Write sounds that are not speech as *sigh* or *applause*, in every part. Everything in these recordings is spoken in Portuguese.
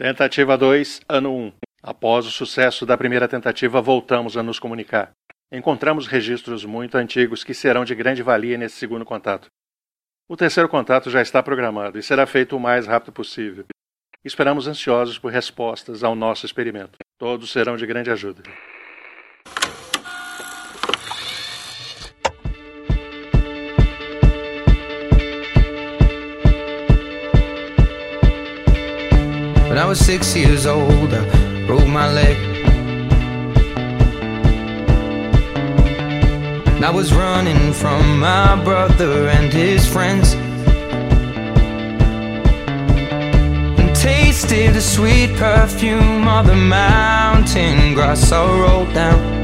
Tentativa 2, ano 1. Após o sucesso da primeira tentativa, voltamos a nos comunicar. Encontramos registros muito antigos que serão de grande valia nesse segundo contato. O terceiro contato já está programado e será feito o mais rápido possível. Esperamos ansiosos por respostas ao nosso experimento. Todos serão de grande ajuda. When I was six years old, I broke my leg. And I was running from my brother and his friends. And tasted the sweet perfume of the mountain grass I rolled down.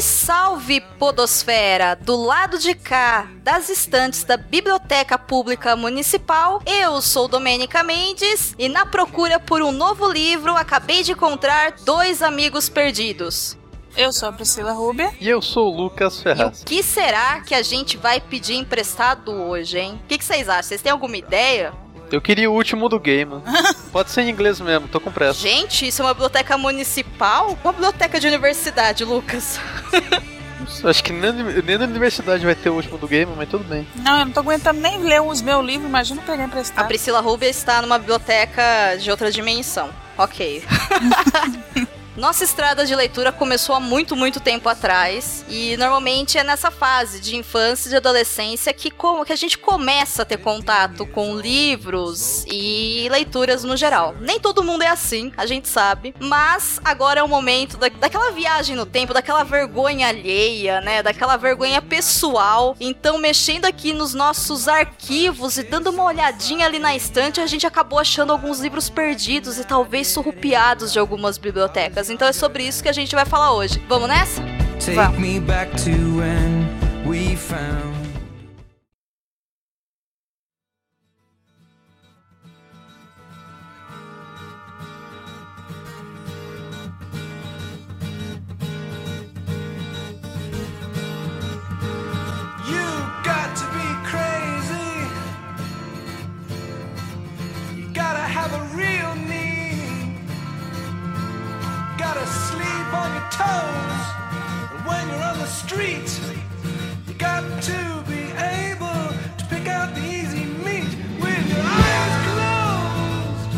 Salve, salve, Podosfera! Do lado de cá, das estantes da Biblioteca Pública Municipal, eu sou Domênica Mendes e, na procura por um novo livro, acabei de encontrar dois amigos perdidos. Eu sou a Priscila Rubia. E eu sou o Lucas E o Ferraz. que será que a gente vai pedir emprestado hoje, hein? O que, que vocês acham? Vocês têm alguma ideia? Eu queria o último do game. *laughs* Pode ser em inglês mesmo, tô com pressa. Gente, isso é uma biblioteca municipal? Uma biblioteca de universidade, Lucas. *laughs* Acho que nem, nem na universidade vai ter o último do game, mas tudo bem. Não, eu não tô aguentando nem ler os meus livros, imagina pegar A emprestado. Priscila Rubia está numa biblioteca de outra dimensão. Ok. *laughs* Nossa estrada de leitura começou há muito, muito tempo atrás. E normalmente é nessa fase de infância e de adolescência que, que a gente começa a ter contato com livros e leituras no geral. Nem todo mundo é assim, a gente sabe. Mas agora é o momento da- daquela viagem no tempo, daquela vergonha alheia, né? Daquela vergonha pessoal. Então, mexendo aqui nos nossos arquivos e dando uma olhadinha ali na estante, a gente acabou achando alguns livros perdidos e talvez surrupiados de algumas bibliotecas. Então é sobre isso que a gente vai falar hoje. Vamos nessa? Take Vamos. Street, you got to be able to pick out the easy meat with your eyes closed.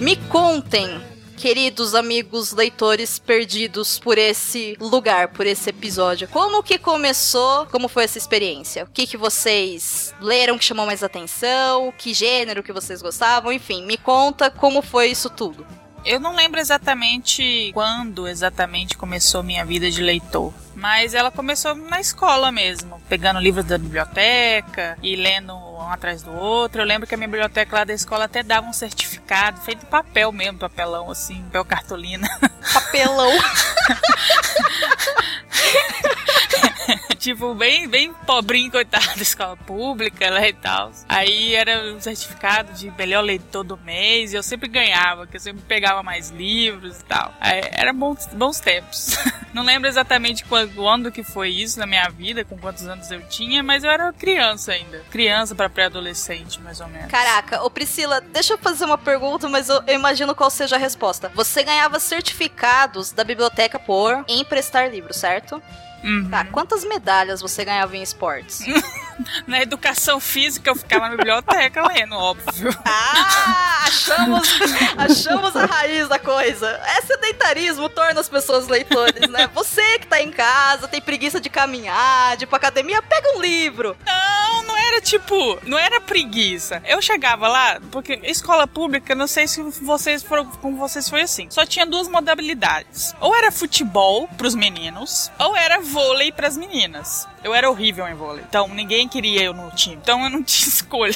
Me contem, queridos amigos leitores perdidos por esse lugar, por esse episódio. Como que começou? Como foi essa experiência? O que que vocês leram que chamou mais atenção? Que gênero que vocês gostavam? Enfim, me conta como foi isso tudo. Eu não lembro exatamente quando exatamente começou minha vida de leitor. Mas ela começou na escola mesmo, pegando livros da biblioteca e lendo um atrás do outro. Eu lembro que a minha biblioteca lá da escola até dava um certificado feito de papel mesmo, papelão assim, papel cartolina. Papelão. *laughs* tipo, bem, bem pobrinho, coitado *laughs* escola pública lá e tal. Aí era um certificado de melhor leitor do mês e eu sempre ganhava, que eu sempre pegava mais livros e tal. Aí, era bons, bons tempos. *laughs* Não lembro exatamente quando, quando que foi isso na minha vida, com quantos anos eu tinha, mas eu era criança ainda. Criança para pré-adolescente, mais ou menos. Caraca, ô Priscila, deixa eu fazer uma pergunta, mas eu, eu imagino qual seja a resposta. Você ganhava certificados da biblioteca por emprestar livros, certo? Uhum. Tá, quantas medalhas você ganhava em esportes? *laughs* Na educação física eu ficava na biblioteca lendo, óbvio. Ah, achamos, *laughs* achamos a raiz da coisa. É sedentarismo torna as pessoas leitores, né? Você que tá em casa, tem preguiça de caminhar, de ir pra academia, pega um livro. Não, não era tipo, não era preguiça. Eu chegava lá, porque escola pública, não sei se vocês foram com vocês foi assim. Só tinha duas modalidades. Ou era futebol pros meninos, ou era vôlei pras meninas. Eu era horrível em vôlei. Então ninguém queria eu no time. Então eu não *laughs* tinha escolha.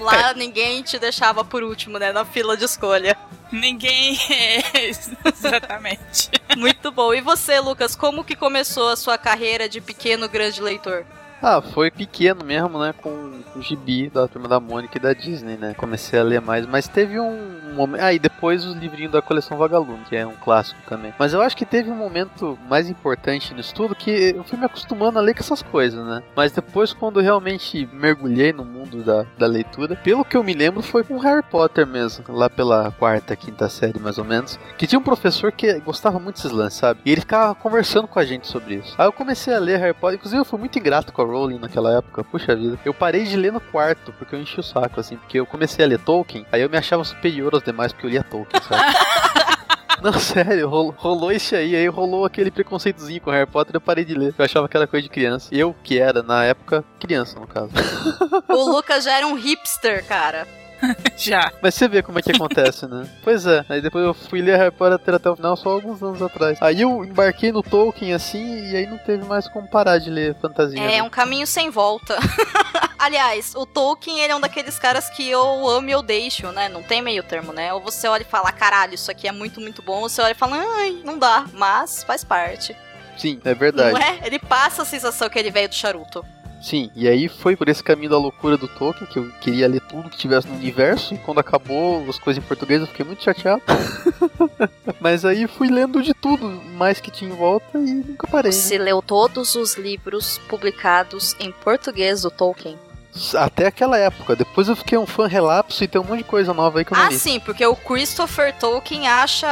Lá ninguém te deixava por último, né? Na fila de escolha. Ninguém. *laughs* é, Exatamente. Muito bom. E você, Lucas, como que começou a sua carreira de pequeno grande leitor? Ah, foi pequeno mesmo, né? Com o gibi da turma da Mônica e da Disney, né? Comecei a ler mais, mas teve um momento. Ah, e depois os livrinhos da coleção Vagalume, que é um clássico também. Mas eu acho que teve um momento mais importante nisso tudo que eu fui me acostumando a ler com essas coisas, né? Mas depois, quando realmente mergulhei no mundo da, da leitura, pelo que eu me lembro, foi com Harry Potter mesmo, lá pela quarta, quinta série mais ou menos. Que tinha um professor que gostava muito desses lances, sabe? E ele ficava conversando com a gente sobre isso. Aí eu comecei a ler Harry Potter, inclusive eu fui muito ingrato com a Rowling naquela época, puxa vida. Eu parei de ler no quarto, porque eu enchi o saco, assim, porque eu comecei a ler Tolkien, aí eu me achava superior aos demais porque eu lia Tolkien, sabe? *laughs* Não, sério, rolou, rolou isso aí, aí rolou aquele preconceitozinho com Harry Potter, eu parei de ler. Eu achava que era coisa de criança. Eu, que era, na época, criança, no caso. *laughs* O Lucas já era um hipster, cara. *laughs* Já. Mas você vê como é que acontece, né? *laughs* Pois é, aí depois eu fui ler Harry Potter até o final só alguns anos atrás. Aí eu embarquei no Tolkien assim, e aí não teve mais como parar de ler fantasia. É né? um caminho sem volta. *laughs* Aliás, o Tolkien, ele é um daqueles caras que eu amo e eu deixo, né? Não tem meio termo, né? Ou você olha e fala, caralho, isso aqui é muito, muito bom. Ou você olha e fala, ai, não dá. Mas faz parte. Sim, é verdade. Não é? Ele passa a sensação que ele veio do charuto. Sim, e aí foi por esse caminho da loucura do Tolkien, que eu queria ler tudo que tivesse no universo, e quando acabou as coisas em português eu fiquei muito chateado. *laughs* Mas aí fui lendo de tudo, mais que tinha em volta, e nunca parei. né? Você leu todos os livros publicados em português do Tolkien? Até aquela época. Depois eu fiquei um fã relapso e tem um monte de coisa nova aí que eu não Ah, li. sim, porque o Christopher Tolkien acha,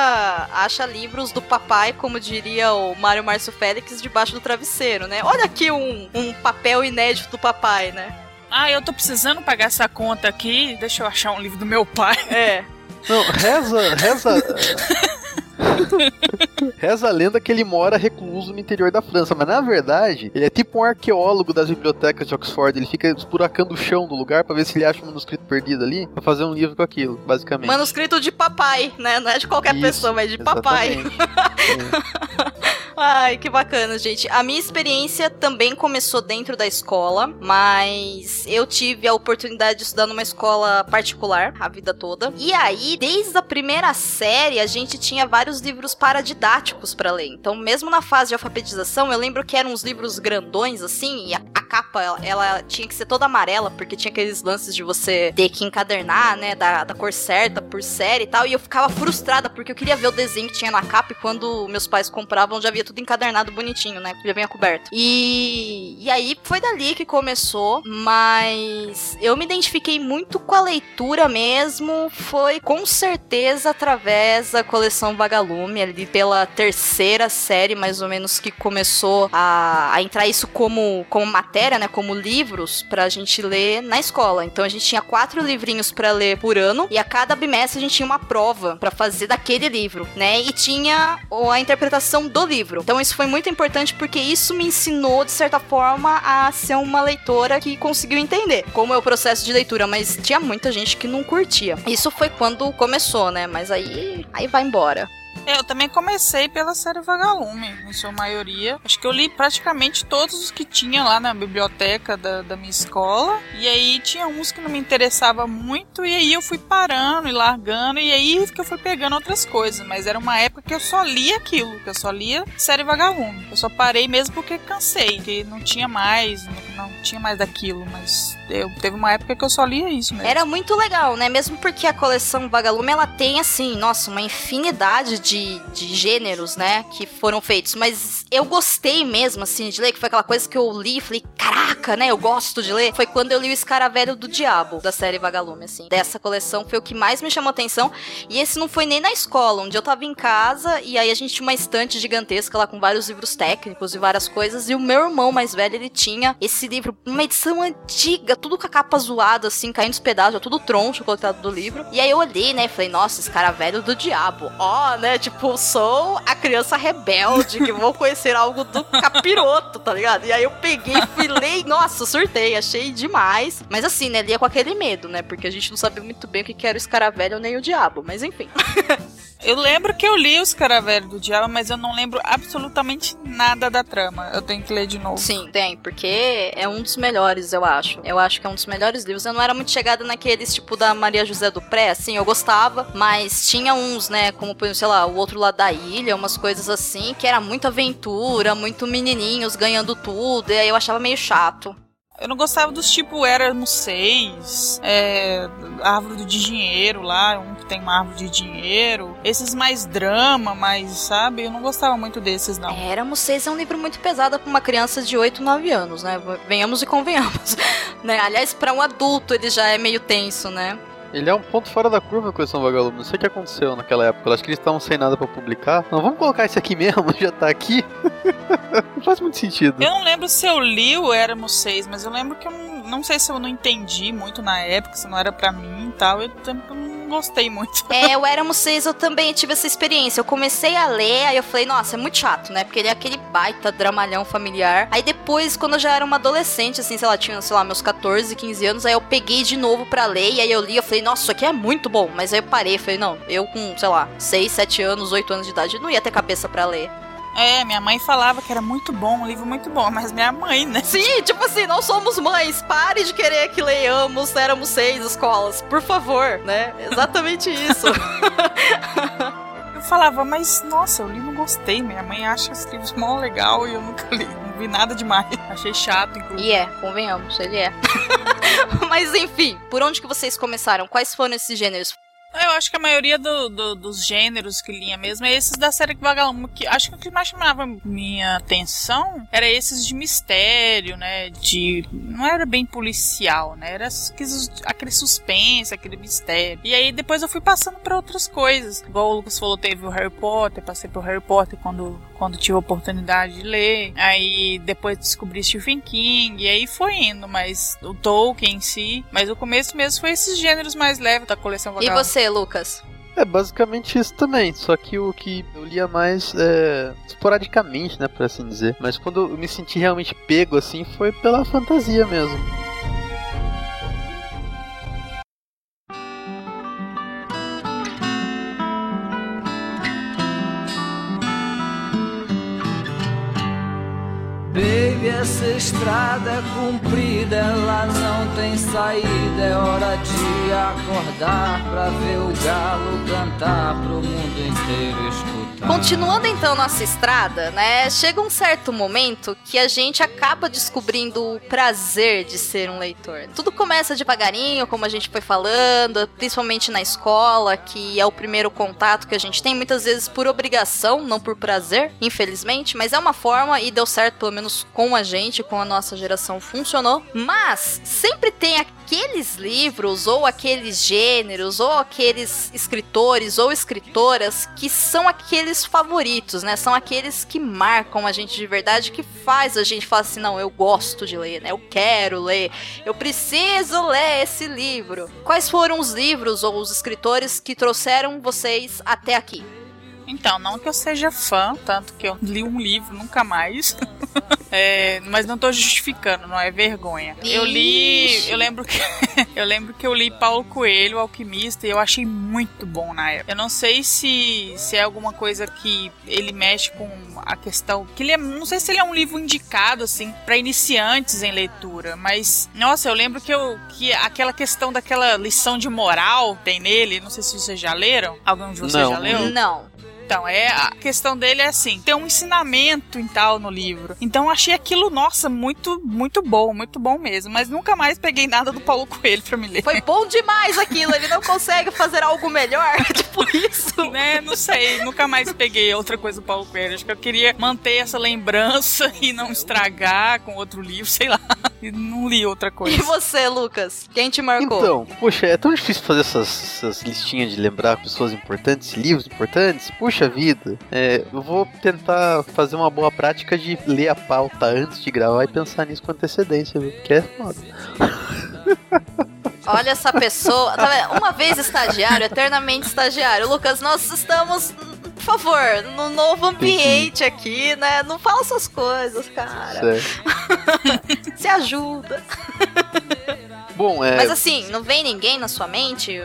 acha livros do papai, como diria o Mário Márcio Félix, debaixo do travesseiro, né? Olha aqui um, um papel inédito do papai, né? Ah, eu tô precisando pagar essa conta aqui. Deixa eu achar um livro do meu pai. É. Não, reza, reza. *laughs* *laughs* reza a lenda que ele mora recluso no interior da França, mas na verdade, ele é tipo um arqueólogo das bibliotecas de Oxford. Ele fica esburacando o chão do lugar pra ver se ele acha um manuscrito perdido ali, pra fazer um livro com aquilo, basicamente. Manuscrito de papai, né? Não é de qualquer Isso, pessoa, mas de papai. *laughs* Ai, que bacana, gente. A minha experiência também começou dentro da escola, mas eu tive a oportunidade de estudar numa escola particular a vida toda. E aí, desde a primeira série, a gente tinha vários livros paradidáticos pra ler. Então, mesmo na fase de alfabetização, eu lembro que eram uns livros grandões assim, e a, a capa ela, ela tinha que ser toda amarela, porque tinha aqueles lances de você ter que encadernar, né, da, da cor certa por série e tal. E eu ficava frustrada porque eu queria ver o desenho que tinha na capa e quando meus pais compravam já tudo encadernado bonitinho, né? Já vinha coberto. E, e aí foi dali que começou, mas eu me identifiquei muito com a leitura mesmo. Foi com certeza através da coleção Vagalume, ali pela terceira série, mais ou menos, que começou a, a entrar isso como, como matéria, né? Como livros pra gente ler na escola. Então a gente tinha quatro livrinhos pra ler por ano e a cada bimestre a gente tinha uma prova pra fazer daquele livro, né? E tinha a interpretação do livro. Então isso foi muito importante porque isso me ensinou, de certa forma, a ser uma leitora que conseguiu entender como é o processo de leitura, mas tinha muita gente que não curtia. Isso foi quando começou, né? Mas aí, aí vai embora. Eu também comecei pela série Vagalume, em sua maioria. Acho que eu li praticamente todos os que tinha lá na biblioteca da, da minha escola. E aí tinha uns que não me interessava muito, e aí eu fui parando e largando, e aí que eu fui pegando outras coisas. Mas era uma época que eu só lia aquilo, que eu só lia série Vagalume. Eu só parei mesmo porque cansei, que não tinha mais, não, não tinha mais daquilo, mas eu, teve uma época que eu só lia isso mesmo. Era muito legal, né? Mesmo porque a coleção Vagalume ela tem assim, nossa, uma infinidade de, de gêneros, né, que foram feitos. Mas eu gostei mesmo assim de ler, que foi aquela coisa que eu li e falei, caraca, né? Eu gosto de ler. Foi quando eu li o Escaravelho do Diabo da série Vagalume, assim. Dessa coleção foi o que mais me chamou atenção. E esse não foi nem na escola, onde eu tava em casa e aí a gente tinha uma estante gigantesca lá com vários livros técnicos e várias coisas. E o meu irmão mais velho, ele tinha esse livro, uma edição antiga, tudo com a capa zoada, assim, caindo os pedaços, tudo troncho coitado do livro. E aí eu olhei, né, e falei, nossa, esse cara velho do diabo. Ó, né, tipo, sou a criança rebelde que vou conhecer algo do capiroto, tá ligado? E aí eu peguei, e, nossa, surtei, achei demais. Mas assim, né, lia com aquele medo, né, porque a gente não sabia muito bem o que era o escaravelho nem o diabo, mas enfim. *laughs* Eu lembro que eu li Os Caravelhos do Diabo, mas eu não lembro absolutamente nada da trama. Eu tenho que ler de novo. Sim, tem, porque é um dos melhores, eu acho. Eu acho que é um dos melhores livros. Eu não era muito chegada naqueles, tipo, da Maria José do Pré, assim, eu gostava, mas tinha uns, né, como, por sei lá, o outro lado da ilha, umas coisas assim, que era muito aventura, muito menininhos ganhando tudo, e aí eu achava meio chato. Eu não gostava dos tipo Éramos Seis, é, Árvore de Dinheiro lá, um que tem uma árvore de dinheiro. Esses mais drama, mais, sabe? Eu não gostava muito desses, não. Éramos Seis é um livro muito pesado pra uma criança de 8, 9 anos, né? Venhamos e convenhamos. *laughs* né? Aliás, pra um adulto ele já é meio tenso, né? Ele é um ponto fora da curva a coleção Vagalume. Não sei o que aconteceu naquela época. Eu acho que eles estavam sem nada pra publicar. Não, vamos colocar esse aqui *laughs* mesmo, já tá aqui. não *laughs* faz muito sentido. Eu não lembro se eu li o Éramos Seis, mas eu lembro que eu não, não sei se eu não entendi muito na época, se não era pra mim e tal. Eu também não gostei muito. É, o Éramos Seis eu também tive essa experiência. Eu comecei a ler, aí eu falei, nossa, é muito chato, né? Porque ele é aquele baita dramalhão familiar. Aí depois, quando eu já era uma adolescente, assim, sei lá, tinha, sei lá, meus 14, 15 anos, aí eu peguei de novo pra ler, e aí eu li, eu falei, nossa, isso aqui é muito bom. Mas aí eu parei, falei, não, eu com, sei lá, 6, 7 anos, 8 anos de idade, não ia ter cabeça pra ler. É, minha mãe falava que era muito bom, um livro muito bom, mas minha mãe, né? Sim, tipo assim, não somos mães. Pare de querer que leiamos Éramos Seis escolas. Por favor, né? Exatamente *laughs* isso. Eu falava, mas nossa, eu li e não gostei. Minha mãe acha esse livro mó legal e eu nunca li. Não vi nada demais. Achei chato, inclusive. e é, convenhamos, ele é. *laughs* Mas enfim, por onde que vocês começaram? Quais foram esses gêneros? Eu acho que a maioria do- do- dos gêneros que linha mesmo é esses da série Vagalume, que acho que o que mais chamava minha atenção era esses de mistério, né? De. Não era bem policial, né? Era aqueles- aquele suspense, aquele mistério. E aí depois eu fui passando pra outras coisas. Igual o Lucas falou, teve o Harry Potter, passei pro Harry Potter quando, quando tive a oportunidade de ler. Aí depois descobri Stephen King, e aí foi indo, mas o Tolkien em si. Mas o começo mesmo foi esses gêneros mais leves da coleção E Vagalume. você, Lucas? É basicamente isso também, só que o que eu lia mais é, esporadicamente, né, por assim dizer. Mas quando eu me senti realmente pego assim foi pela fantasia mesmo. Estrada comprida, ela não tem saída. É hora de acordar pra ver o galo cantar pro mundo inteiro escutar. Continuando então nossa estrada, né? Chega um certo momento que a gente acaba descobrindo o prazer de ser um leitor. Tudo começa devagarinho, como a gente foi falando, principalmente na escola, que é o primeiro contato que a gente tem, muitas vezes por obrigação, não por prazer, infelizmente, mas é uma forma e deu certo, pelo menos com a gente, com a nossa geração funcionou. Mas sempre tem aqueles livros ou aqueles gêneros ou aqueles escritores ou escritoras que são aqueles favoritos, né? São aqueles que marcam a gente de verdade, que faz a gente falar assim, não, eu gosto de ler, né? Eu quero ler, eu preciso ler esse livro. Quais foram os livros ou os escritores que trouxeram vocês até aqui? Então, não que eu seja fã, tanto que eu li um livro, nunca mais. *laughs* É, mas não tô justificando, não é vergonha. Eu li. Eu lembro que. *laughs* eu lembro que eu li Paulo Coelho, Alquimista, e eu achei muito bom na época. Eu não sei se, se é alguma coisa que ele mexe com a questão. Que ele é, não sei se ele é um livro indicado, assim, para iniciantes em leitura. Mas, nossa, eu lembro que, eu, que aquela questão daquela lição de moral tem nele. Não sei se vocês já leram. Algum de vocês Não. já leu? Não. Então, é, a questão dele é assim, tem um ensinamento e tal no livro. Então eu achei aquilo, nossa, muito, muito bom, muito bom mesmo. Mas nunca mais peguei nada do Paulo Coelho pra me ler. Foi bom demais aquilo, ele não consegue fazer algo melhor, *laughs* tipo isso. *laughs* Né, não sei, nunca mais peguei outra coisa do Paulo Coelho. Acho que eu queria manter essa lembrança *laughs* e não estragar com outro livro, sei lá. E não li outra coisa. E você, Lucas? Quem te marcou? Então, poxa, é tão difícil fazer essas, essas listinhas de lembrar pessoas importantes, livros importantes. Puxa vida, é, eu vou tentar fazer uma boa prática de ler a pauta antes de gravar e pensar nisso com antecedência, viu? Porque é foda. *laughs* Olha essa pessoa. Tá? Uma vez estagiário, eternamente estagiário. Lucas, nós estamos, por favor, no novo ambiente aqui, né? Não fala essas coisas, cara. *laughs* Se ajuda. *laughs* Bom, é. Mas assim, não vem ninguém na sua mente?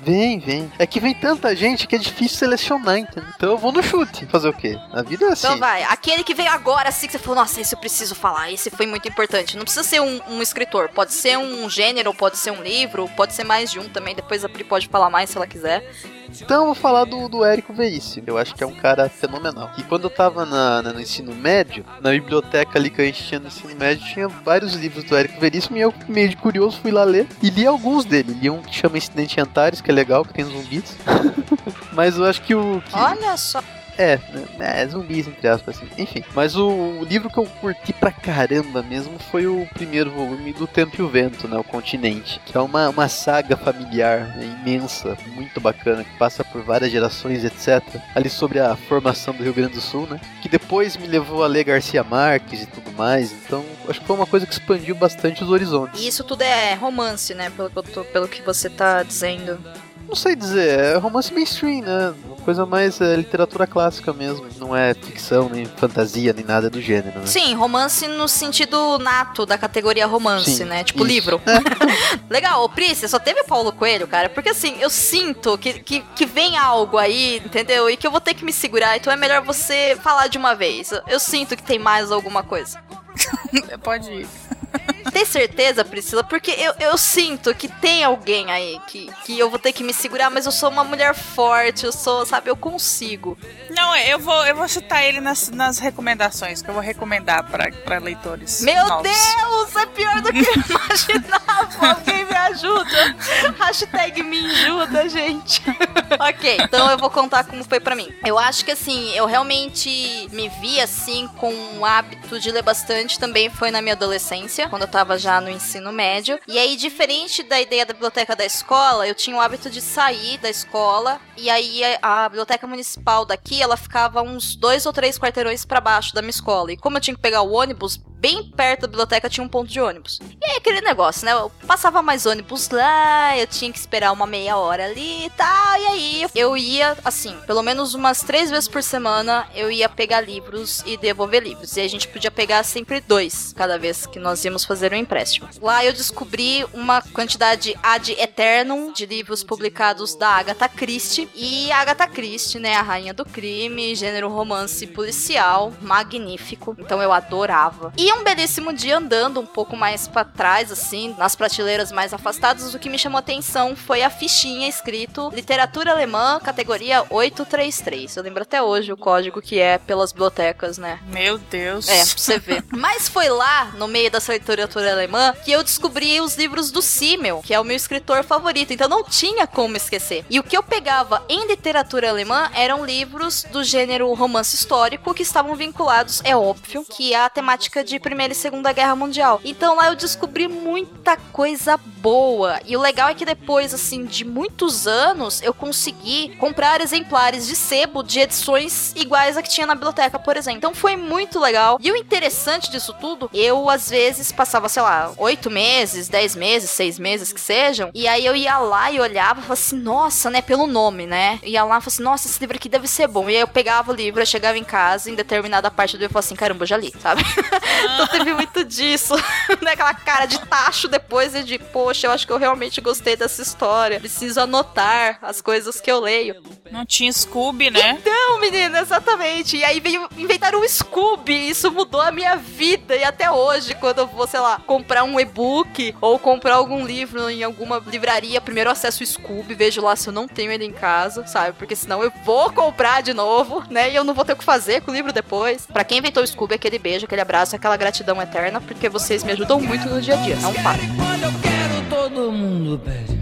Vem, vem. É que vem tanta gente que é difícil selecionar, entendeu? Então eu vou no chute. Fazer o quê? A vida é assim. Então vai, aquele que veio agora, assim, que você falou, nossa, esse eu preciso falar, esse foi muito importante. Não precisa ser um, um escritor, pode ser um gênero, pode ser um livro, pode ser mais de um também. Depois a Pri pode falar mais se ela quiser. Então eu vou falar do, do Érico Veríssimo. Eu acho que é um cara fenomenal. E quando eu tava na, na- no ensino médio, na biblioteca ali que a gente tinha no ensino médio, tinha vários livros do Érico Veríssimo e eu, meio de curioso, fui lá ler e li alguns dele. Li um que chama Incidente Antares, que é legal, que tem zumbis. *laughs* Mas eu acho que o. Que... Olha só. É, né, é, zumbis, entre aspas, assim. Enfim. Mas o, o livro que eu curti pra caramba mesmo foi o primeiro volume do Tempo e o Vento, né? O Continente. Que é uma, uma saga familiar né, imensa, muito bacana, que passa por várias gerações, etc. Ali sobre a formação do Rio Grande do Sul, né? Que depois me levou a ler Garcia Marques e tudo mais. Então, acho que foi uma coisa que expandiu bastante os horizontes. E isso tudo é romance, né? Pelo pelo que você tá dizendo. Não sei dizer, é romance mainstream, né? Coisa mais é, literatura clássica mesmo. Não é ficção, nem fantasia, nem nada do gênero, né? Sim, romance no sentido nato da categoria romance, Sim, né? Tipo isso. livro. *laughs* *laughs* Legal, ô Pri, você só teve o Paulo Coelho, cara? Porque assim, eu sinto que, que, que vem algo aí, entendeu? E que eu vou ter que me segurar, então é melhor você falar de uma vez. Eu, eu sinto que tem mais alguma coisa. *laughs* Pode ir. Tem certeza, Priscila? Porque eu, eu sinto que tem alguém aí que, que eu vou ter que me segurar, mas eu sou uma mulher forte, eu sou, sabe, eu consigo. Não, eu vou, eu vou citar ele nas, nas recomendações, que eu vou recomendar pra, pra leitores. Meu novos. Deus, é pior do que eu *laughs* imaginava. Alguém me ajuda. Hashtag me ajuda, gente. ok, então eu vou contar como foi pra mim. Eu acho que assim, eu realmente me vi assim com o hábito de ler bastante também foi na minha adolescência, quando eu tava já no ensino médio. E aí, diferente da ideia da biblioteca da escola, eu tinha o hábito de sair da escola e aí a a biblioteca municipal daqui, ela ficava uns dois ou três quarteirões pra baixo da minha escola. E como eu tinha que pegar o ônibus, bem perto da biblioteca tinha um ponto de ônibus. E aí aquele negócio, né? Eu passava mais ônibus lá, eu tinha que esperar uma meia hora ali e tal. E aí eu ia, assim, pelo menos umas três vezes por semana, eu ia pegar livros e devolver livros. E a gente podia pegar sempre dois, cada vez que nós íamos fazer um empréstimo. Lá eu descobri uma quantidade ad eternum de livros publicados da Agatha Christie. E a Agatha Christie, né, a rainha do crime, gênero romance policial, magnífico. Então eu adorava. E um belíssimo dia andando um pouco mais pra trás, assim, nas prateleiras mais afastadas, o que me chamou atenção foi a fichinha escrito Literatura Alemã, categoria 833. Eu lembro até hoje o código que é pelas bibliotecas, né? Meu Deus. É, pra você ver. *laughs* Mas foi lá, no meio dessa literatura alemã, que eu descobri os livros do Simmel, que é o meu escritor favorito. Então não tinha como esquecer. E o que eu pegava em literatura alemã eram livros do gênero romance histórico que estavam vinculados, é óbvio, que à temática de Primeira e Segunda Guerra Mundial. Então lá eu descobri muita coisa boa. E o legal é que depois, assim, de muitos anos, eu consegui comprar exemplares de sebo de edições iguais a que tinha na biblioteca, por exemplo. Então foi muito legal. E o interessante disso tudo, eu às vezes passava, sei lá, oito meses, dez meses, seis meses que sejam, e aí eu ia lá e olhava e falava assim, nossa, né, pelo nome, né? Ia lá e falava assim, nossa, esse livro aqui deve ser bom. E aí eu pegava o livro, eu chegava em casa, em determinada parte do livro, eu falava assim, caramba, eu já li, sabe? *laughs* então teve muito disso, *laughs* né? Aquela cara de tacho depois e de, poxa, eu acho que eu realmente gostei dessa história. Preciso anotar as coisas que eu leio. Não tinha Scooby, né? Não, menina, exatamente. E aí veio inventar um Scooby. e Isso mudou a minha vida. E até hoje, quando eu vou, sei lá, comprar um e-book ou comprar algum livro em alguma livraria, primeiro acesso o Scooby, vejo lá se eu não tenho ele em casa, sabe? Porque senão eu vou comprar de novo, né? E eu não vou ter o que fazer com o livro depois. Pra quem inventou o Scooby, aquele beijo, aquele abraço, aquela gratidão eterna, porque vocês me ajudam muito no dia a dia. Não para. Quando eu quero, todo mundo pede.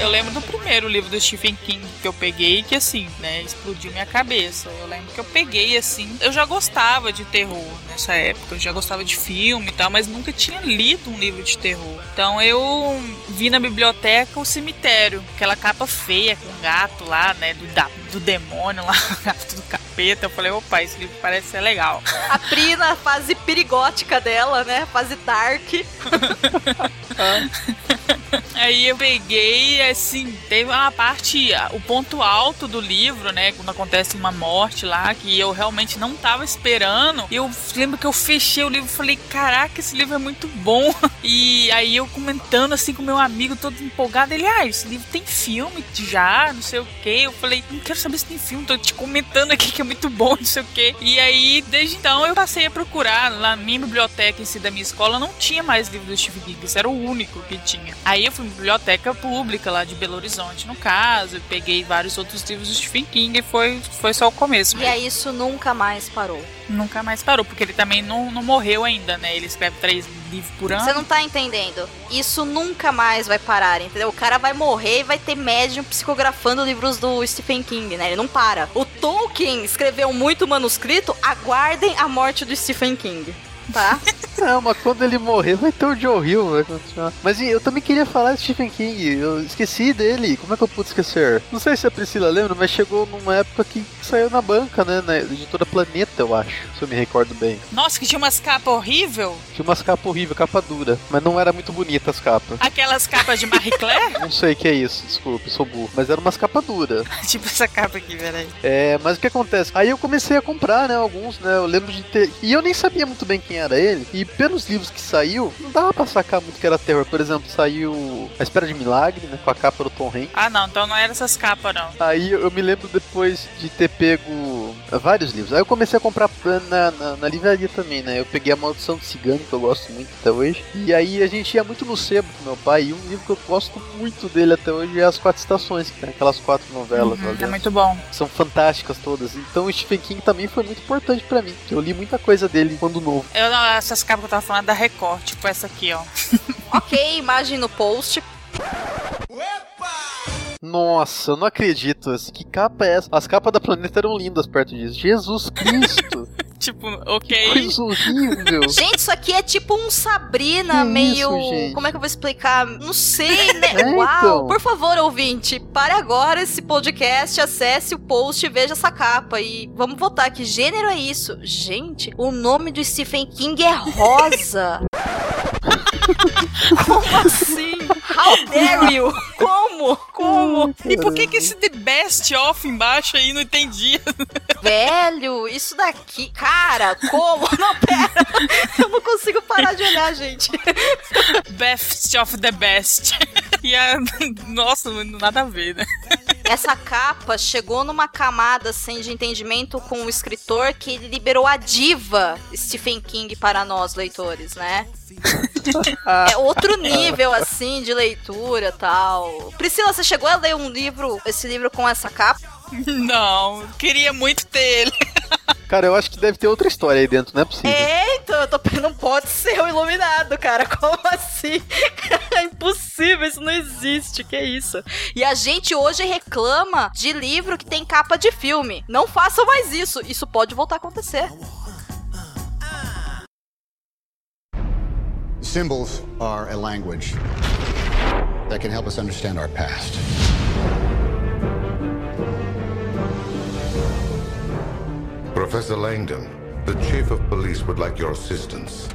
Eu lembro do primeiro livro do Stephen King que eu peguei, que assim, né, explodiu minha cabeça. Eu lembro que eu peguei assim. Eu já gostava de terror nessa época, eu já gostava de filme e tal, mas nunca tinha lido um livro de terror. Então eu vi na biblioteca o cemitério, aquela capa feia com o gato lá, né, do, da- do demônio lá, *laughs* gato do capeta. capeta. Eu falei, opa, esse livro parece ser legal. A Pri na fase perigótica dela, né? Fase dark. *laughs* *laughs* Aí eu peguei, assim, teve uma parte, o ponto alto do livro, né? Quando acontece uma morte lá, que eu realmente não tava esperando. Eu lembro que eu fechei o livro e falei, caraca, esse livro é muito bom. *laughs* E aí eu comentando assim com meu amigo, todo empolgado, ele, ah, esse livro tem filme já, não sei o que. Eu falei, não quero saber se tem filme, tô te comentando aqui que é muito bom, *laughs* não sei o que. E aí, desde então, eu passei a procurar lá na minha biblioteca em si da minha escola, não tinha mais livro do King, esse era o único que tinha. Aí eu fui na biblioteca pública lá de Belo Horizonte, no caso, e peguei vários outros livros do Stephen King e foi, foi só o começo. E aí isso nunca mais parou. Nunca mais parou, porque ele também não, não morreu ainda, né? Ele escreve três livros por ano. Você não tá entendendo. Isso nunca mais vai parar, entendeu? O cara vai morrer e vai ter médium psicografando livros do Stephen King, né? Ele não para. O Tolkien escreveu muito manuscrito, aguardem a morte do Stephen King. Tá? *laughs* Não, mas quando ele morrer vai ter o Joe Hill, vai continuar. Mas eu também queria falar de Stephen King, eu esqueci dele, como é que eu pude esquecer? Não sei se a Priscila lembra, mas chegou numa época que saiu na banca, né, na editora Planeta, eu acho, se eu me recordo bem. Nossa, que tinha umas capas horrível. Tinha umas capas horríveis, capa dura, mas não era muito bonita as capas. Aquelas capas de Marie Claire? *laughs* Não sei o que é isso, desculpe, sou burro. Mas eram umas capas duras. *laughs* tipo essa capa aqui, peraí. É, mas o que acontece? Aí eu comecei a comprar, né, alguns, né, eu lembro de ter... E eu nem sabia muito bem quem era ele, e pelos livros que saiu, não dava pra sacar muito que era terror. Por exemplo, saiu A Espera de Milagre, né, com a capa do Tom Hanks. Ah, não, então não era essas capas, não. Aí eu me lembro depois de ter pego vários livros. Aí eu comecei a comprar na, na, na livraria também, né? Eu peguei A Maldição do Cigano, que eu gosto muito até hoje. E aí a gente ia muito no sebo com meu pai. E um livro que eu gosto muito dele até hoje é As Quatro Estações, que tem aquelas quatro novelas. Uhum, é muito bom. São fantásticas todas. Então o Stephen King também foi muito importante para mim. Eu li muita coisa dele quando novo. Eu, não, essas capas que eu tava falando é da Record, tipo essa aqui, ó. *laughs* ok, imagem no post. Nossa, eu não acredito. Que capa é essa? As capas da Planeta eram lindas perto disso. Jesus Cristo! *laughs* tipo, ok. Coisa horrível. *laughs* Gente, isso aqui é tipo um Sabrina Que meio. isso, gente? Como é que eu vou explicar? Não sei, né? *laughs* É, Uau! então. Por favor, ouvinte, pare agora esse podcast, acesse o post e veja essa capa. E vamos votar que gênero é isso? Gente, o nome do Stephen King é Rosa. *laughs* Como assim? How dare you? Como? Como? E por que que esse The Best Off embaixo aí não entendi? Velho, isso daqui. Cara, como? Não, pera. Eu não consigo parar de olhar, gente. Best of the Best. *laughs* E a... Nossa, nada a ver, né? Essa capa chegou numa camada assim de entendimento com o escritor que ele liberou a diva Stephen King para nós leitores, né? É outro nível assim de leitura, tal. Priscila, você chegou a ler um livro, esse livro com essa capa? Não, queria muito ter ele. Cara, eu acho que deve ter outra história aí dentro, não é possível. É, então, eu tô não pode ser o iluminado, cara. Como assim? *laughs* É impossível, isso não existe. Que isso? E a gente hoje reclama de livro que tem capa de filme. Não façam mais isso. Isso pode voltar a acontecer. Symbols are a language that can help us understand our past. Professor Langdon, the chief of police would like your assistance.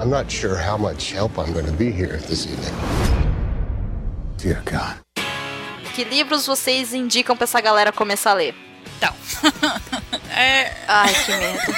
I'm not sure how much help I'm going to be here this evening. Dear God. Que livros vocês indicam pra essa galera começar a ler? Então. *laughs* é. Ai, que medo.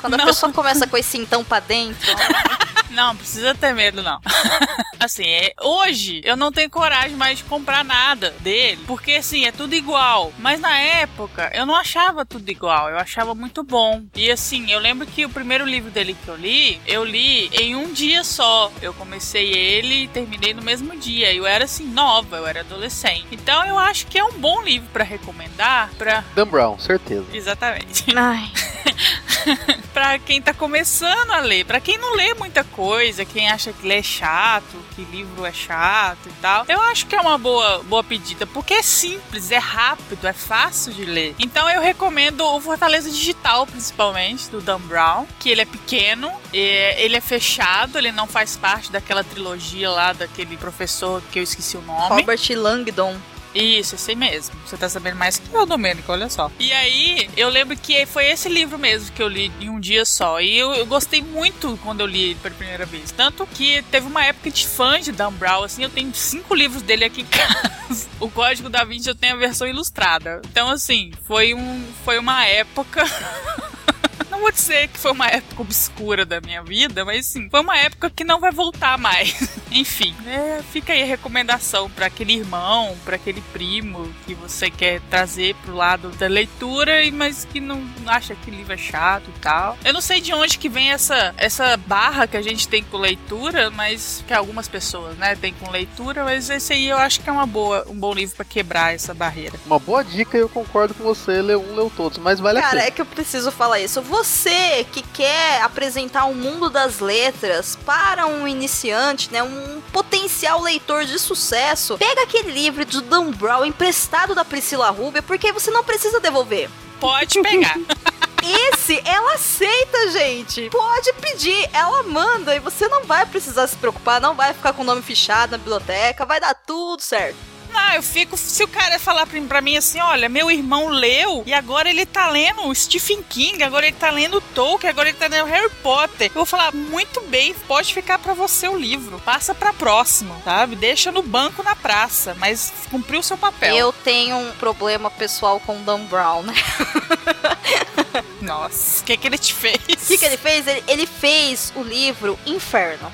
Quando a Não. pessoa começa com esse então pra dentro. *laughs* Não, precisa ter medo, não. *laughs* assim, é, hoje eu não tenho coragem mais de comprar nada dele, porque assim, é tudo igual. Mas na época eu não achava tudo igual, eu achava muito bom. E assim, eu lembro que o primeiro livro dele que eu li, eu li em um dia só. Eu comecei ele e terminei no mesmo dia. Eu era assim, nova, eu era adolescente. Então eu acho que é um bom livro pra recomendar pra. Dan Brown, certeza. Exatamente. Ai. *laughs* *laughs* pra quem tá começando a ler. Pra quem não lê muita coisa, quem acha que ler é chato, que livro é chato e tal, eu acho que é uma boa, boa pedida, porque é simples, é rápido, é fácil de ler. Então eu recomendo o Fortaleza Digital, principalmente, do Dan Brown, que ele é pequeno, ele é fechado, ele não faz parte daquela trilogia lá daquele professor que eu esqueci o nome. Robert Langdon. Isso, esse mesmo. Você tá sabendo mais que eu, Domênico, olha só. E aí, eu lembro que foi esse livro mesmo que eu li em um dia só. E eu, eu gostei muito quando eu li ele pela primeira vez. Tanto que teve uma época de fã de Dan Brown, assim, eu tenho cinco livros dele aqui em casa. *laughs* O Código da Vinci eu tenho a versão ilustrada. Então, assim, foi, um, foi uma época. *laughs* Não vou dizer que foi uma época obscura da minha vida, mas sim, foi uma época que não vai voltar mais. *laughs* Enfim, é, fica aí a recomendação para aquele irmão, para aquele primo que você quer trazer pro lado da leitura, mas que não acha que livro é chato e tal. Eu não sei de onde que vem essa, essa barra que a gente tem com leitura, mas que algumas pessoas, né, tem com leitura, mas esse aí eu acho que é uma boa, um bom livro para quebrar essa barreira. Uma boa dica, eu concordo com você, leu um, leu todos, mas vale a Cara, pena. é que eu preciso falar isso. Você que quer apresentar o mundo das letras para um iniciante, né, um potencial leitor de sucesso, pega aquele livro do Dan Brown emprestado da Priscila Rubia, porque você não precisa devolver. Pode pegar. *laughs* Esse ela aceita, gente. Pode pedir, ela manda e você não vai precisar se preocupar, não vai ficar com o nome fichado na biblioteca, vai dar tudo certo. Não, eu fico. Se o cara falar pra, pra mim assim: olha, meu irmão leu e agora ele tá lendo o Stephen King, agora ele tá lendo Tolkien, agora ele tá lendo Harry Potter. Eu vou falar: muito bem, pode ficar pra você o livro. Passa pra próximo, sabe? Deixa no banco na praça, mas cumpriu o seu papel. Eu tenho um problema pessoal com o Dan Brown, né? *laughs* Nossa, o que, que ele te fez? O que, que ele fez? Ele, ele fez o livro Inferno.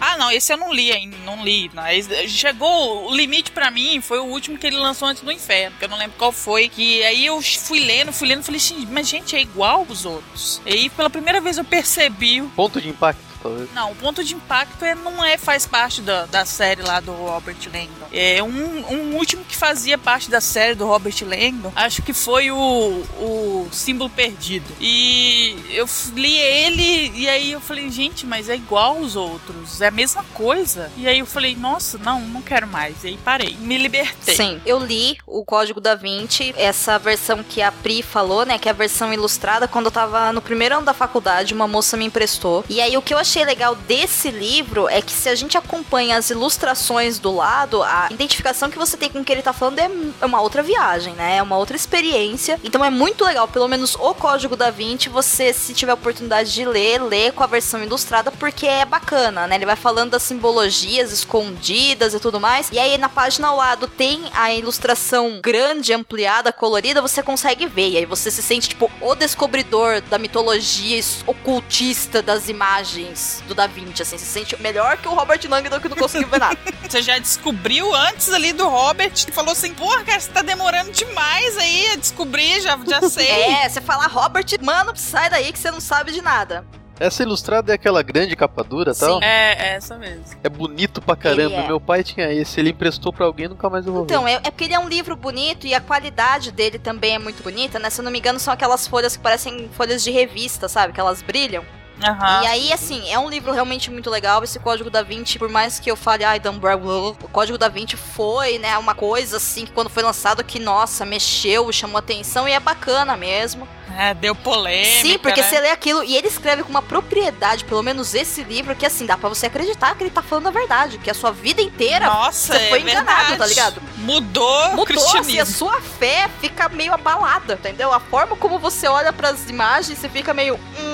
Ah, não, esse eu não li ainda, não li. Mas chegou o limite pra mim, foi o último que ele lançou antes do Inferno, que eu não lembro qual foi. Que aí eu fui lendo, fui lendo, falei mas gente, é igual os outros. E aí pela primeira vez eu percebi. Ponto de impacto, talvez. Não, o ponto de impacto é, não é faz parte da, da série lá do Robert Langdon. É um, um último que fazia parte da série do Robert Langdon, acho que foi o, o Símbolo Perdido. E eu li ele e aí eu falei, gente, mas é igual os outros, é a mesma coisa. E aí eu falei, nossa, não, não quero mais. E aí parei, me libertei. Sim. Eu li o Código da Vinci, essa versão que a Pri falou, né? Que é a versão ilustrada, quando eu tava no primeiro ano da faculdade, uma moça me emprestou. E aí o que eu achei legal desse livro é que se a gente acompanha as ilustrações do lado, a identificação que você tem com o que ele tá falando é é uma outra viagem, né? É uma outra experiência. Então é muito legal, pelo menos o Código da Vinci, você, se tiver oportunidade de ler, ler com a versão ilustrada, porque é bacana, né? Ele vai falando das simbologias escondidas e tudo mais. E aí na página ao lado tem a ilustração grande, ampliada, colorida, você consegue ver. E aí você se sente tipo o descobridor da mitologia ocultista das imagens do Da Vinci, assim, se sente melhor que o Robert Langdon que não conseguiu ver nada. *laughs* Você já descobriu antes ali do Robert, que falou assim, porra, cara, você tá demorando demais aí a descobrir, já, já *laughs* sei. é, você fala Robert, mano, sai daí que você não sabe de nada. Essa ilustrada é aquela grande capa dura e tal. Sim. É, é essa mesmo. É bonito pra caramba. É. Meu pai tinha esse, ele emprestou pra alguém e nunca mais devolveu. Então, é, é porque ele é um livro bonito e a qualidade dele também é muito bonita, né? Se eu não me engano, são aquelas folhas que parecem folhas de revista, sabe? Que elas brilham. Aham. E aí, assim, é um livro realmente muito legal. Esse Código da Vinci, por mais que eu fale, ai, Brown, o Código da Vinci foi, né, uma coisa assim que quando foi lançado que, nossa, mexeu, chamou atenção e é bacana mesmo. É, deu polêmica. Sim, porque né? você lê aquilo e ele escreve com uma propriedade, pelo menos esse livro, que assim, dá pra você acreditar que ele tá falando a verdade, que a sua vida inteira Nossa, você foi é enganado, verdade. tá ligado? Mudou, mudou, assim, a sua fé fica meio abalada, entendeu? A forma como você olha pras imagens, você fica meio. Hum.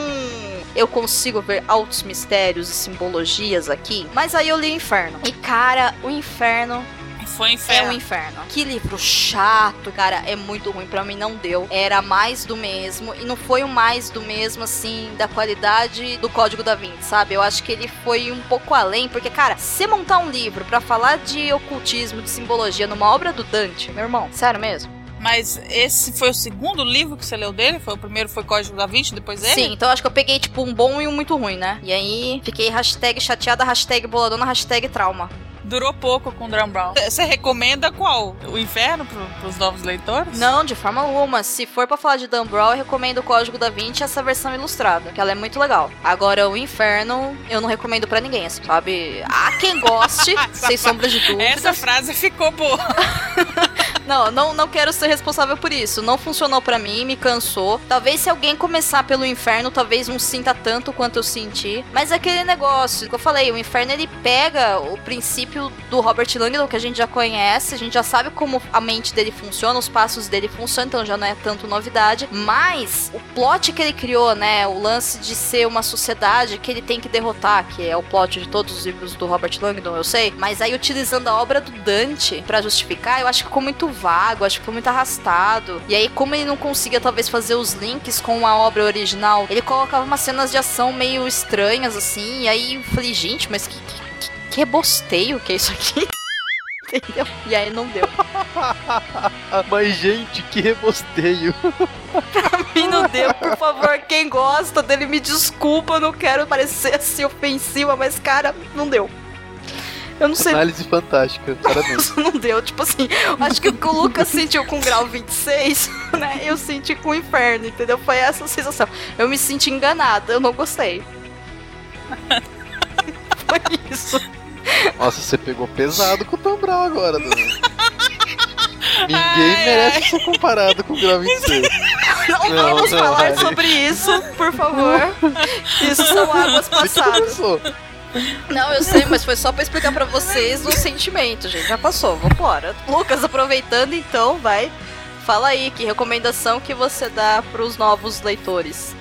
Eu consigo ver altos mistérios e simbologias aqui. Mas aí eu li o Inferno. E, cara, o Inferno Foi é inferno. um inferno. Que livro chato, cara. É muito ruim. Pra mim não deu. Era mais do mesmo. E não foi o mais do mesmo, assim, da qualidade do Código da Vinci, sabe? Eu acho que ele foi um pouco além. Porque, cara, se montar um livro pra falar de ocultismo, de simbologia numa obra do Dante, meu irmão, sério mesmo? Mas esse foi o segundo livro que você leu dele? Foi o primeiro foi Código da Vinci, depois dele? Sim, então acho que eu peguei, tipo, um bom e um muito ruim, né? E aí fiquei hashtag chateada, hashtag boladona, hashtag trauma. Durou pouco com o Drum Brown. Você recomenda qual? O Inferno pro, pros novos leitores? Não, de forma alguma. Se for pra falar de Dan Brown, eu recomendo o Código da Vinci essa versão ilustrada, que ela é muito legal. Agora, o Inferno, eu não recomendo pra ninguém, assim, sabe? Há quem goste, *laughs* sem sombra de dúvida. Essa frase ficou boa. *laughs* Não, não, não quero ser responsável por isso. Não funcionou pra mim, me cansou. Talvez se alguém começar pelo inferno, talvez não sinta tanto quanto eu senti. Mas é aquele negócio que eu falei, o inferno ele pega o princípio do Robert Langdon que a gente já conhece, a gente já sabe como a mente dele funciona, os passos dele funcionam, então já não é tanto novidade. Mas o plot que ele criou, né, o lance de ser uma sociedade que ele tem que derrotar, que é o plot de todos os livros do Robert Langdon, eu sei. Mas aí utilizando a obra do Dante para justificar, eu acho que ficou muito vago, acho que foi muito arrastado. E aí, como ele não conseguia talvez fazer os links com a obra original, ele colocava umas cenas de ação meio estranhas, assim. E aí eu falei, gente, mas que, que, que rebosteio que é isso aqui? *laughs* Entendeu? E aí não deu. *laughs* Mas, gente, que rebosteio. *laughs* pra mim não deu, por favor. Quem gosta dele, me desculpa. Eu não quero parecer assim ofensiva, mas, cara, não deu. Eu não sei. Análise fantástica, parabéns. *laughs* não deu, tipo assim, acho que o que o Lucas sentiu com grau 26, *laughs* né? Eu senti com o inferno, entendeu? Foi essa sensação. Eu me senti enganada, eu não gostei. *laughs* Foi isso. Nossa, você pegou pesado com o Tom Brown agora, Dani. Ninguém Ai, merece ai. ser comparado com o Grau 26. Não, Não, vamos não, falar Ari. sobre isso, por favor. Isso são águas Você passadas. começou. Não, eu sei, mas foi só pra explicar pra vocês o sentimento, gente. Já passou, vambora. Lucas, aproveitando então, vai. Fala aí, que recomendação que você dá pros novos leitores?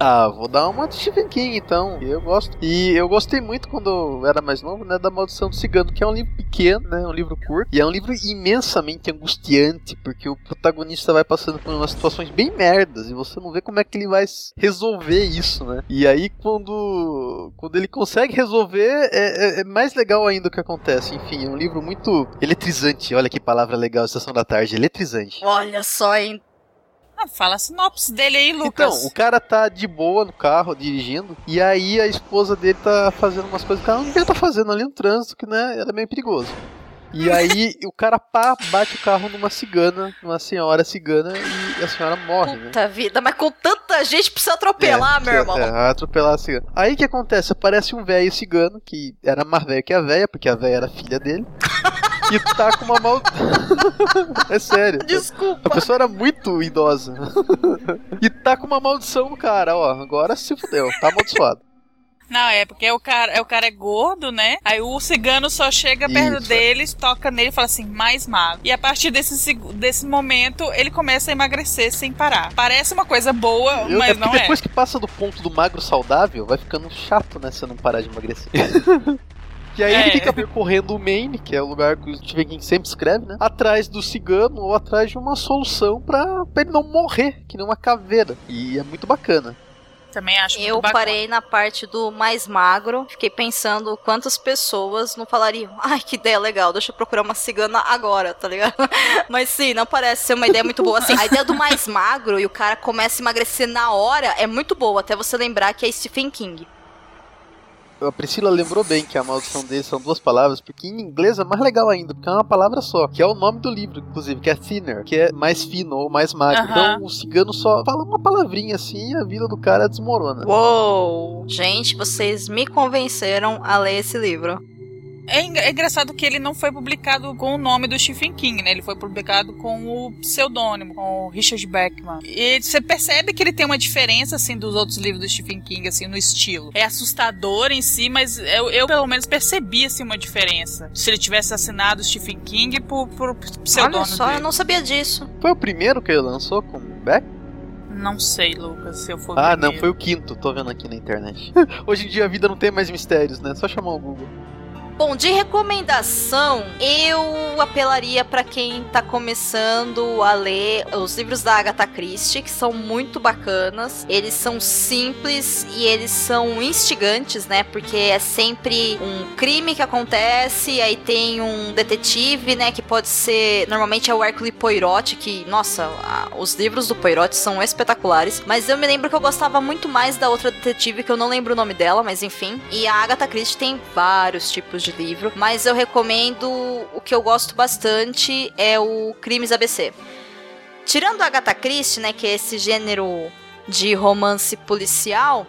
Ah, vou dar uma do Stephen King, então. Eu gosto. E eu gostei muito quando eu era mais novo, né, da Maldição do Cigano, que é um livro pequeno, né, um livro curto. E é um livro imensamente angustiante, porque o protagonista vai passando por umas situações bem merdas e você não vê como é que ele vai resolver isso, né. E aí, quando, quando ele consegue resolver, é, é- é mais legal ainda o que acontece. Enfim, é um livro muito eletrizante. Olha que palavra legal, Estação da Tarde, eletrizante. Olha só, hein? Ah, fala a sinopse dele aí, Lucas. Então, o cara tá de boa no carro, dirigindo, e aí a esposa dele tá fazendo umas coisas que ela não devia tá fazendo ali no trânsito, que né, era meio perigoso. E aí o cara pá, bate o carro numa cigana, numa senhora cigana, e a senhora morre, né? Puta vida, mas com tanta gente precisa atropelar, É, meu irmão. É, atropelar a cigana. Aí o que acontece? Aparece um velho cigano, que era mais velho que a velha, porque a velha era filha dele, e tá com uma mal... *laughs* é sério. A Desculpa. pessoa era muito idosa. *laughs* e tá com uma maldição no cara, ó. Agora se fudeu, tá amaldiçoado. Não, é porque o cara, o cara é gordo, né? Aí o cigano só chega perto Isso. deles, toca nele e fala assim, mais magro. E a partir desse, desse momento, ele começa a emagrecer sem parar. Parece uma coisa boa, Eu, é mas porque não é. depois que passa do ponto do magro saudável, vai ficando chato, né? Se eu não parar de emagrecer. *laughs* E aí ele É. fica percorrendo o Maine, que é o lugar que o Stephen King sempre escreve, né? Atrás do cigano ou atrás de uma solução pra, pra ele não morrer, que nem uma caveira. E é muito bacana. Também acho Eu parei na parte do mais magro, fiquei pensando quantas pessoas não falariam, *laughs* ai, que ideia legal, deixa eu procurar uma cigana agora, tá ligado? *laughs* Mas sim, não parece ser uma ideia muito boa. Assim, a ideia do mais magro e o cara começa a emagrecer na hora é muito boa, até você lembrar que é Stephen King. A Priscila lembrou bem que a maldição dele são duas palavras, porque em inglês é mais legal ainda, porque é uma palavra só, que é o nome do livro, inclusive, que é thinner, que é mais fino ou mais magro. Aham. Então o cigano só fala uma palavrinha assim e a vida do cara desmorona. Uou! Gente, vocês me convenceram a ler esse livro. É, é engraçado que ele não foi publicado com o nome do Stephen King, né? Ele foi publicado com o pseudônimo, com o Richard Beckman. E você percebe que ele tem uma diferença, assim, dos outros livros do Stephen King, assim, no estilo. É assustador em si, mas eu, eu pelo menos percebi, assim, uma diferença. Se ele tivesse assinado Stephen King por, por pseudônimo Olha só, eu dele. não sabia disso. Foi o primeiro que ele lançou com o Beck? Não sei, Lucas, se eu for Ah, o não, foi o quinto, tô vendo aqui na internet. *laughs* Hoje em dia a vida não tem mais mistérios, né? Só chamar o Google. Bom, de recomendação, eu apelaria pra quem tá começando a ler os livros da Agatha Christie, que são muito bacanas. Eles são simples e eles são instigantes, né? Porque é sempre um crime que acontece, aí tem um detetive, né, que pode ser, normalmente é o Hercule Poirot, que, nossa, os livros do Poirot são espetaculares, mas eu me lembro que eu gostava muito mais da outra detetive, que eu não lembro o nome dela, mas enfim. E a Agatha Christie tem vários tipos de livro, mas eu recomendo o que eu gosto bastante é o Crimes ABC. Tirando a Agatha Christie, né, que é esse gênero de romance policial,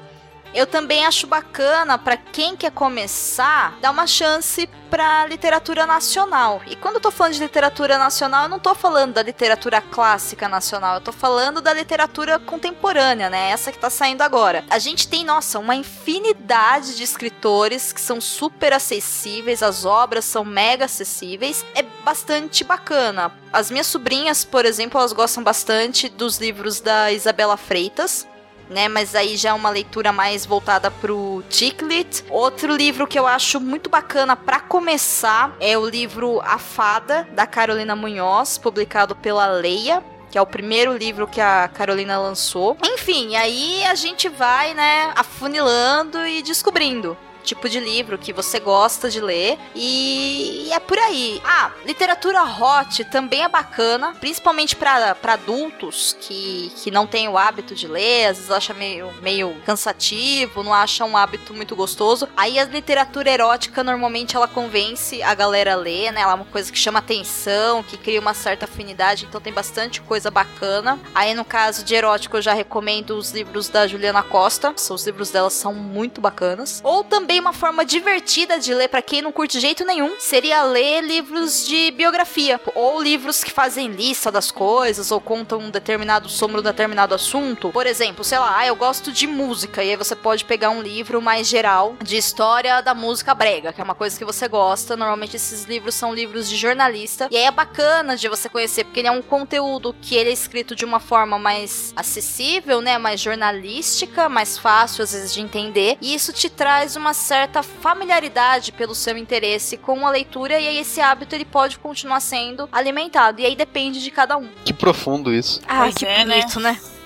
Eu também acho bacana para quem quer começar, dar uma chance para literatura nacional. E quando eu tô falando de literatura nacional, eu não tô falando da literatura clássica nacional, eu tô falando da literatura contemporânea, né? Essa que tá saindo agora. A gente tem, nossa, uma infinidade de escritores que são super acessíveis, as obras são mega acessíveis. É bastante bacana. As minhas sobrinhas, por exemplo, elas gostam bastante dos livros da Isabela Freitas né? Mas aí já é uma leitura mais voltada pro Ticklet. Outro livro que eu acho muito bacana para começar é o livro A Fada, da Carolina Munhoz, publicado pela Leia que é o primeiro livro que a Carolina lançou. Enfim, aí a gente vai, né, afunilando e descobrindo tipo de livro que você gosta de ler e é por aí. Ah, literatura hot também é bacana, principalmente para adultos que, que não têm o hábito de ler, às vezes acha meio, meio cansativo, não acha um hábito muito gostoso. Aí a literatura erótica normalmente ela convence a galera a ler, né? Ela é uma coisa que chama atenção, que cria uma certa afinidade, então tem bastante coisa bacana. Aí no caso de erótico eu já recomendo os livros da Juliana Costa, os livros dela são muito bacanas. Ou também uma forma divertida de ler para quem não curte jeito nenhum seria ler livros de biografia ou livros que fazem lista das coisas ou contam um determinado sobre um determinado assunto. Por exemplo, sei lá, ah, eu gosto de música e aí você pode pegar um livro mais geral de história da música brega, que é uma coisa que você gosta. Normalmente esses livros são livros de jornalista e aí é bacana de você conhecer porque ele é um conteúdo que ele é escrito de uma forma mais acessível, né, mais jornalística, mais fácil às vezes de entender e isso te traz uma certa familiaridade pelo seu interesse com a leitura e aí esse hábito ele pode continuar sendo alimentado e aí depende de cada um. Que profundo isso. Ah, pois que é, bonito, né? né?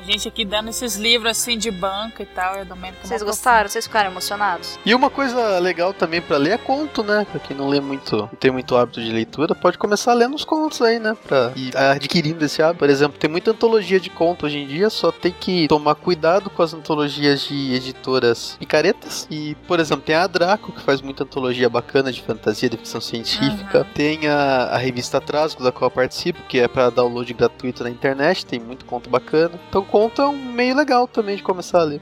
A gente aqui dando esses livros assim de banca e tal, e a Domênica. Vocês gostaram? Vocês ficaram emocionados? E uma coisa legal também para ler é conto, né? Pra quem não lê muito, não tem muito hábito de leitura, pode começar lendo os contos aí, né? Pra ir adquirindo esse hábito. Por exemplo, tem muita antologia de conto hoje em dia, só tem que tomar cuidado com as antologias de editoras picaretas. E, por exemplo, tem a Draco, que faz muita antologia bacana de fantasia, de ficção científica. Uhum. Tem a, a revista Trasgo, da qual eu participo, que é para download gratuito na internet, tem muito conto bacana. Então, conta um meio legal também de começar a ler.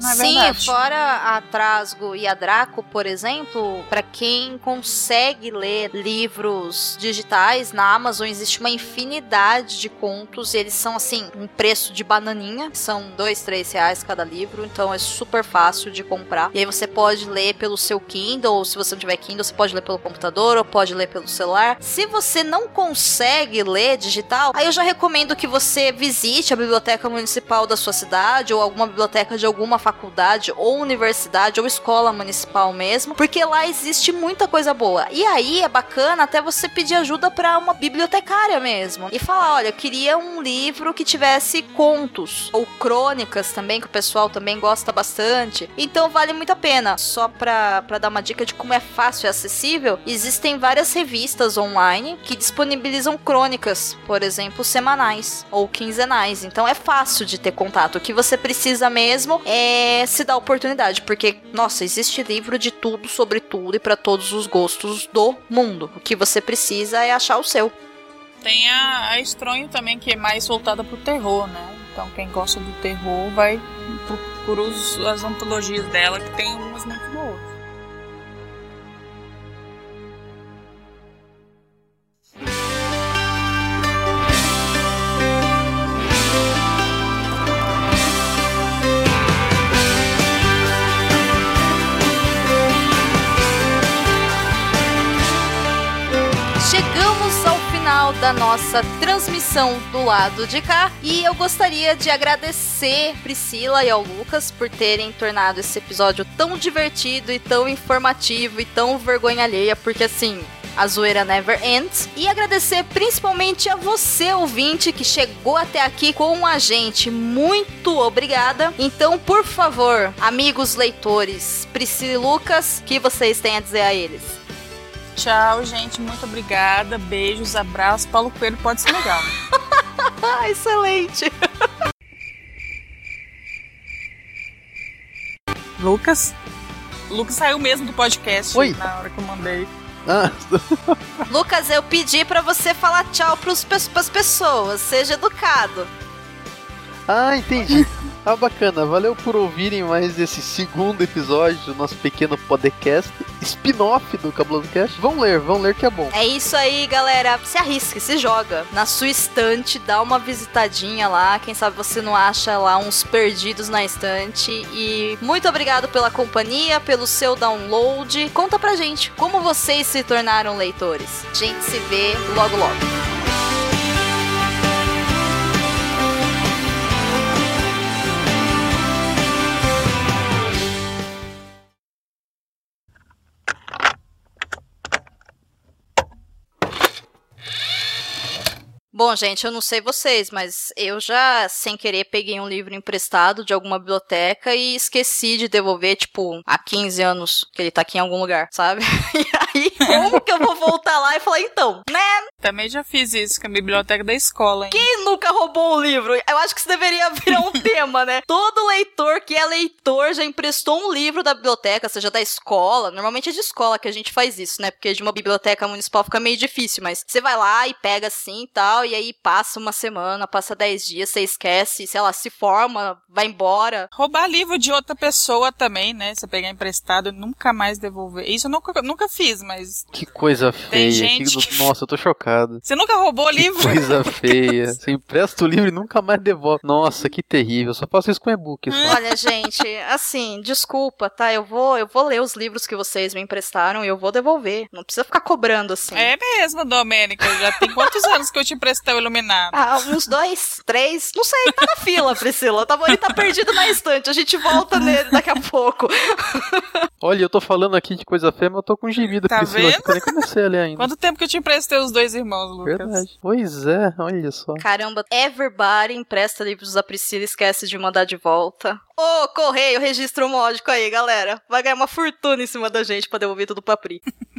Não é Sim, verdade. fora a Trasgo e a Draco, por exemplo, para quem consegue ler livros digitais na Amazon, existe uma infinidade de contos. E eles são assim, um preço de bananinha. São dois, três reais cada livro. Então é super fácil de comprar. E aí você pode ler pelo seu Kindle, ou se você não tiver Kindle, você pode ler pelo computador, ou pode ler pelo celular. Se você não consegue ler digital, aí eu já recomendo que você visite a biblioteca municipal da sua cidade, ou alguma biblioteca de alguma faculdade ou universidade ou escola municipal mesmo, porque lá existe muita coisa boa. E aí é bacana até você pedir ajuda para uma bibliotecária mesmo e falar, olha, eu queria um livro que tivesse contos ou crônicas também, que o pessoal também gosta bastante. Então vale muito a pena. Só para dar uma dica de como é fácil e acessível, existem várias revistas online que disponibilizam crônicas, por exemplo, semanais ou quinzenais. Então é fácil de ter contato. O que você precisa mesmo é é, se dá oportunidade, porque, nossa, existe livro de tudo, sobre tudo e para todos os gostos do mundo. O que você precisa é achar o seu. Tem a, a Estronho também, que é mais voltada pro terror, né? Então, quem gosta do terror vai procurar as antologias dela, que tem umas muito boas. Final da nossa transmissão do lado de cá. E eu gostaria de agradecer Priscila e ao Lucas por terem tornado esse episódio tão divertido e tão informativo e tão vergonha alheia, porque assim, a zoeira never ends. E agradecer principalmente a você, ouvinte, que chegou até aqui com a gente. Muito obrigada. Então, por favor, amigos leitores, Priscila e Lucas, o que vocês têm a dizer a eles? Tchau, gente. Muito obrigada. Beijos, abraços. Paulo Coelho pode ser legal. *laughs* Excelente. Lucas? Lucas saiu mesmo do podcast Oi. na hora que eu mandei. Ah. *laughs* Lucas, eu pedi para você falar tchau pros, pras pessoas. Seja educado. Ah, entendi. Ah, bacana. Valeu por ouvirem mais esse segundo episódio do nosso pequeno podcast, spin-off do Cabuloso Cast. Vão ler, vão ler que é bom. É isso aí, galera. Se arrisque, se joga. Na sua estante, dá uma visitadinha lá. Quem sabe você não acha lá uns perdidos na estante. E muito obrigado pela companhia, pelo seu download. Conta pra gente como vocês se tornaram leitores. A gente se vê logo logo. Bom, gente, eu não sei vocês, mas eu já, sem querer, peguei um livro emprestado de alguma biblioteca e esqueci de devolver, tipo, há 15 anos que ele tá aqui em algum lugar, sabe? *laughs* Como que eu vou voltar lá e falar, então, né? Também já fiz isso com a biblioteca da escola, hein? Quem nunca roubou um livro? Eu acho que isso deveria virar um *laughs* tema, né? Todo leitor que é leitor já emprestou um livro da biblioteca, seja da escola. Normalmente é de escola que a gente faz isso, né? Porque de uma biblioteca municipal fica meio difícil, mas você vai lá e pega assim e tal, e aí passa uma semana, passa 10 dias, você esquece, sei lá, se forma, vai embora. Roubar livro de outra pessoa também, né? Você pegar emprestado e nunca mais devolver. Isso eu nunca, nunca fiz, mas. Que coisa feia. gente que- que- Nossa, eu tô chocado. Você nunca roubou livro? Coisa *laughs* feia. Você empresta o livro e nunca mais devolve. Nossa, que terrível. Eu só faço isso com e-book. Olha, gente, assim, desculpa, tá? Eu vou, eu vou ler os livros que vocês me emprestaram e eu vou devolver. Não precisa ficar cobrando assim. É mesmo, Domênica. Já tem quantos anos que eu te emprestei o iluminado? Ah, uns dois, três, não sei, tá na fila, Priscila. Tá, ele tá perdido na estante, a gente volta nele daqui a pouco. *laughs* Olha, eu tô falando aqui de coisa feia, mas eu tô com gibi da Tá Priscila que eu nem comecei a ler ainda. Quanto tempo que eu te emprestei os dois irmãos, Lucas? Verdade. Pois é, olha só. Caramba, everybody empresta livros da Priscila e esquece de mandar de volta. Ô, correio, registro módico aí, galera. Vai ganhar uma fortuna em cima da gente pra devolver tudo pra Pri. *laughs*